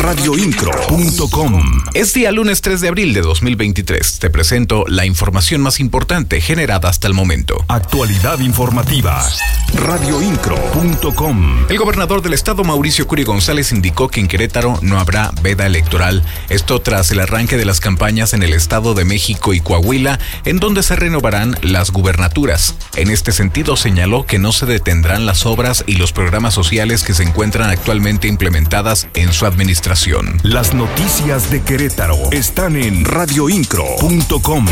Radioincro.com Es día lunes 3 de abril de 2023. Te presento la información más importante generada hasta el momento. Actualidad informativa. Radioincro.com El gobernador del estado, Mauricio Curi González, indicó que en Querétaro no habrá veda electoral. Esto tras el arranque de las campañas en el estado de México y Coahuila, en donde se renovarán las gubernaturas. En este sentido, señaló que no se detendrán las obras y los programas sociales que se encuentran actualmente implementadas en su administración. Las noticias de Querétaro están en radioincro.com.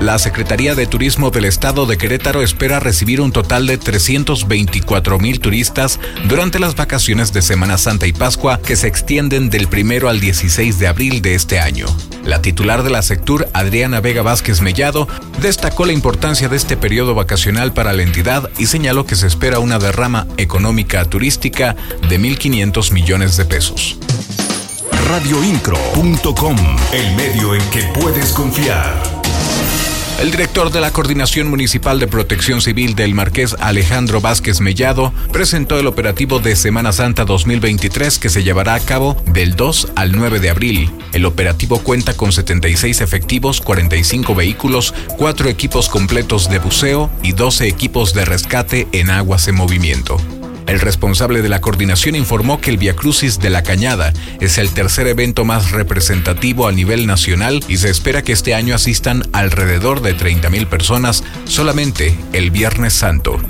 La Secretaría de Turismo del Estado de Querétaro espera recibir un total de 324 mil turistas durante las vacaciones de Semana Santa y Pascua que se extienden del primero al 16 de abril de este año. La titular de la Sectur, Adriana Vega Vázquez Mellado, destacó la importancia de este periodo vacacional para la entidad y señaló que se espera una derrama económica turística de 1.500 millones de pesos. Radioincro.com, el medio en que puedes confiar. El director de la Coordinación Municipal de Protección Civil del Marqués Alejandro Vázquez Mellado presentó el operativo de Semana Santa 2023 que se llevará a cabo del 2 al 9 de abril. El operativo cuenta con 76 efectivos, 45 vehículos, 4 equipos completos de buceo y 12 equipos de rescate en aguas en movimiento. El responsable de la coordinación informó que el Via Crucis de la Cañada es el tercer evento más representativo a nivel nacional y se espera que este año asistan alrededor de 30.000 personas solamente el Viernes Santo.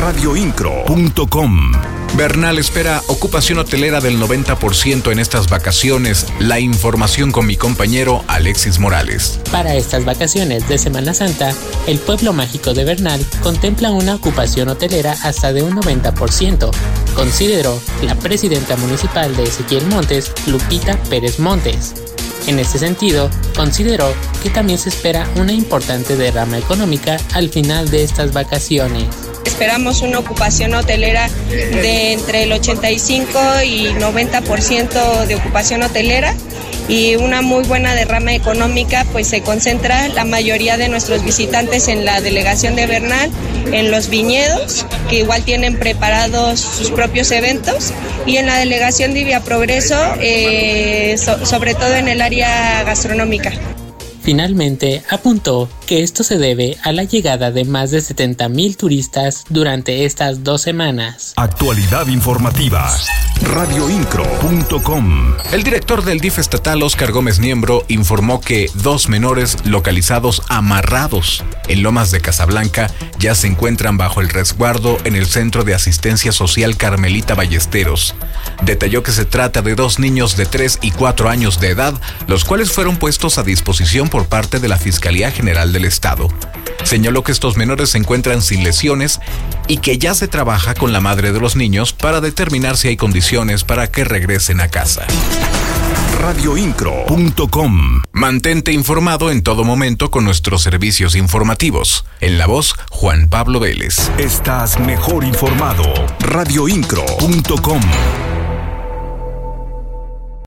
Radioincro.com Bernal espera ocupación hotelera del 90% en estas vacaciones. La información con mi compañero Alexis Morales. Para estas vacaciones de Semana Santa, el pueblo mágico de Bernal contempla una ocupación hotelera hasta de un 90%, consideró la presidenta municipal de Ezequiel Montes, Lupita Pérez Montes. En este sentido, consideró que también se espera una importante derrama económica al final de estas vacaciones. Esperamos una ocupación hotelera de entre el 85 y 90% de ocupación hotelera y una muy buena derrama económica, pues se concentra la mayoría de nuestros visitantes en la delegación de Bernal, en los viñedos, que igual tienen preparados sus propios eventos, y en la delegación de Via Progreso, eh, so- sobre todo en el área gastronómica. Finalmente, apuntó que esto se debe a la llegada de más de 70.000 turistas durante estas dos semanas. Actualidad informativa. Radioincro.com El director del DIF estatal, Oscar Gómez Niembro, informó que dos menores localizados amarrados en Lomas de Casablanca ya se encuentran bajo el resguardo en el Centro de Asistencia Social Carmelita Ballesteros. Detalló que se trata de dos niños de 3 y 4 años de edad, los cuales fueron puestos a disposición por parte de la Fiscalía General del Estado. Señaló que estos menores se encuentran sin lesiones y que ya se trabaja con la madre de los niños para determinar si hay condiciones para que regresen a casa. Radioincro.com Mantente informado en todo momento con nuestros servicios informativos. En la voz, Juan Pablo Vélez. Estás mejor informado. Radioincro.com